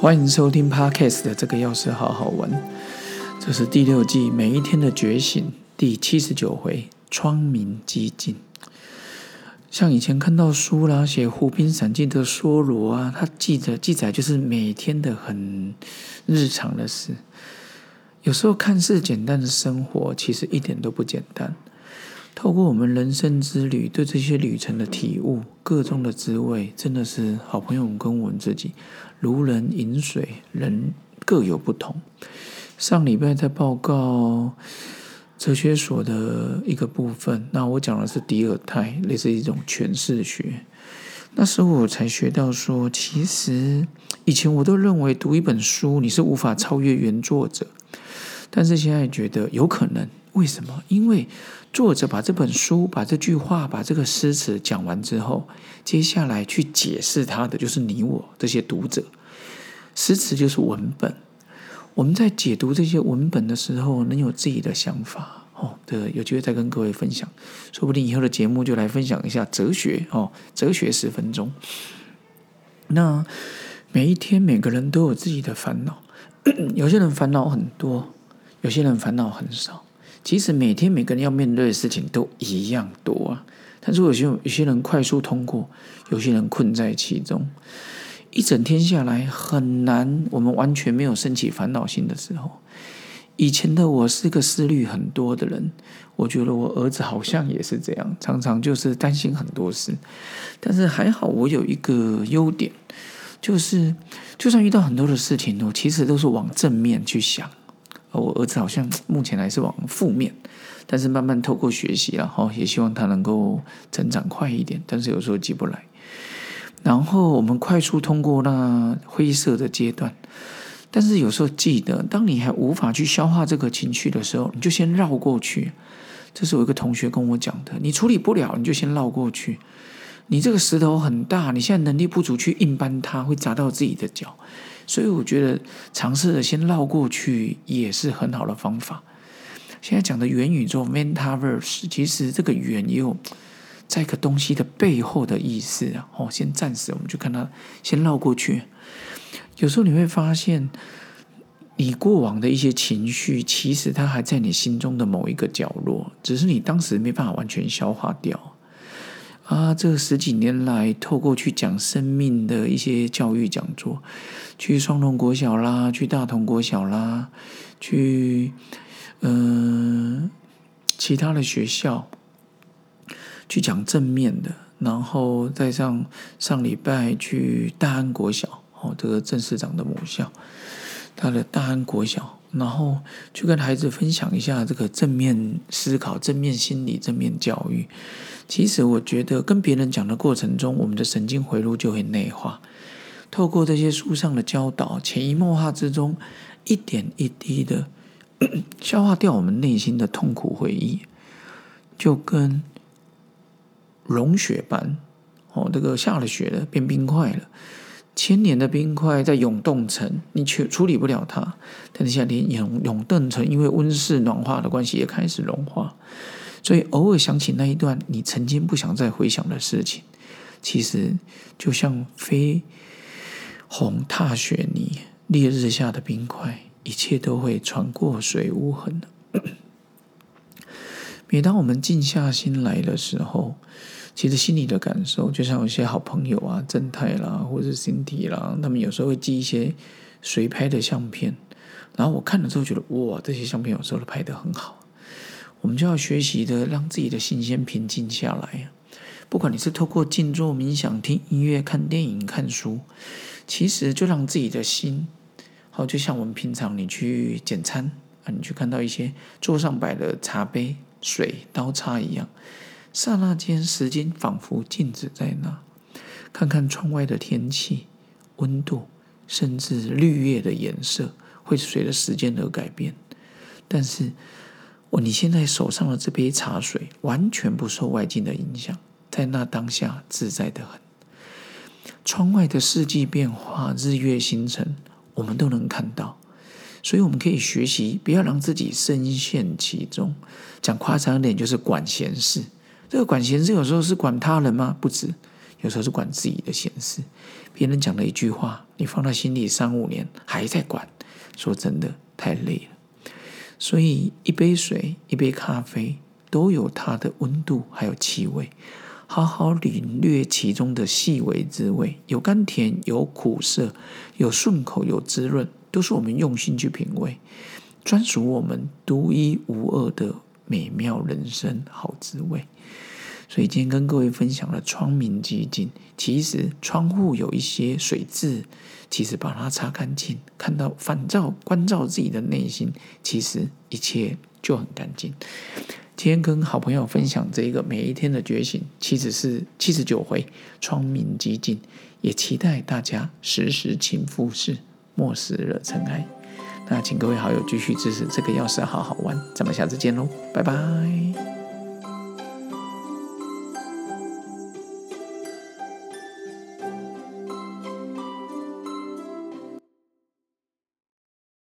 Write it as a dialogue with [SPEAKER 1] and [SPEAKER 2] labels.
[SPEAKER 1] 欢迎收听 Podcast 的这个钥匙好好玩，这是第六季每一天的觉醒第七十九回窗明几净。像以前看到书啦，写《湖滨散记》的梭罗啊，他记着记载就是每天的很日常的事。有时候看似简单的生活，其实一点都不简单。透过我们人生之旅，对这些旅程的体悟，各中的滋味，真的是好朋友跟我们自己如人饮水，人各有不同。上礼拜在报告哲学所的一个部分，那我讲的是迪尔泰，类似一种诠释学。那时候我才学到说，其实以前我都认为读一本书你是无法超越原作者，但是现在觉得有可能。为什么？因为作者把这本书、把这句话、把这个诗词讲完之后，接下来去解释它的就是你我这些读者。诗词就是文本，我们在解读这些文本的时候，能有自己的想法哦。对，有机会再跟各位分享，说不定以后的节目就来分享一下哲学哦，哲学十分钟。那每一天每个人都有自己的烦恼，有些人烦恼很多，有些人烦恼很少。其实每天每个人要面对的事情都一样多啊，但是有些有些人快速通过，有些人困在其中，一整天下来很难。我们完全没有升起烦恼心的时候，以前的我是个思虑很多的人，我觉得我儿子好像也是这样，常常就是担心很多事。但是还好，我有一个优点，就是就算遇到很多的事情，我其实都是往正面去想。我儿子好像目前还是往负面，但是慢慢透过学习了哈，也希望他能够成长快一点。但是有时候急不来，然后我们快速通过那灰色的阶段。但是有时候记得，当你还无法去消化这个情绪的时候，你就先绕过去。这是我一个同学跟我讲的，你处理不了，你就先绕过去。你这个石头很大，你现在能力不足去硬搬它，会砸到自己的脚。所以我觉得尝试着先绕过去也是很好的方法。现在讲的元宇宙 （Metaverse），其实这个“元”也有在一个东西的背后的意思啊。哦，先暂时我们就看它，先绕过去。有时候你会发现，你过往的一些情绪，其实它还在你心中的某一个角落，只是你当时没办法完全消化掉。啊，这十几年来，透过去讲生命的一些教育讲座，去双龙国小啦，去大同国小啦，去嗯其他的学校，去讲正面的，然后再上上礼拜去大安国小，哦，这个郑市长的母校，他的大安国小，然后去跟孩子分享一下这个正面思考、正面心理、正面教育。其实我觉得，跟别人讲的过程中，我们的神经回路就会内化。透过这些书上的教导，潜移默化之中，一点一滴的 消化掉我们内心的痛苦回忆，就跟融雪般哦，这个下了雪了，变冰块了，千年的冰块在永冻层，你却处理不了它。但是现在连永永冻层，因为温室暖化的关系，也开始融化。所以偶尔想起那一段你曾经不想再回想的事情，其实就像飞鸿踏雪泥，烈日下的冰块，一切都会穿过水无痕。每当我们静下心来的时候，其实心里的感受，就像有些好朋友啊，正太啦，或者是 Cindy 啦，他们有时候会寄一些随拍的相片，然后我看了之后觉得，哇，这些相片有时候都拍得很好。我们就要学习的，让自己的心先平静下来。不管你是透过静坐、冥想、听音乐、看电影、看书，其实就让自己的心，好，就像我们平常你去简餐啊，你去看到一些桌上摆的茶杯、水、刀叉一样，刹那间时间仿佛静止在那，看看窗外的天气、温度，甚至绿叶的颜色，会随着时间而改变，但是。我你现在手上的这杯茶水完全不受外境的影响，在那当下自在的很。窗外的四季变化、日月星辰，我们都能看到，所以我们可以学习，不要让自己深陷其中。讲夸张一点，就是管闲事。这个管闲事有时候是管他人吗？不止，有时候是管自己的闲事。别人讲了一句话，你放到心里三五年还在管，说真的太累了。所以一杯水、一杯咖啡都有它的温度，还有气味。好好领略其中的细微滋味，有甘甜，有苦涩，有顺口，有滋润，都是我们用心去品味，专属我们独一无二的美妙人生好滋味。所以今天跟各位分享了窗明几净，其实窗户有一些水渍，其实把它擦干净，看到反照、关照自己的内心，其实一切就很干净。今天跟好朋友分享这一个每一天的觉醒，其实是七十九回窗明几净，也期待大家时时勤拂拭，莫使惹尘埃。那请各位好友继续支持这个钥匙好好玩，咱们下次见喽，拜拜。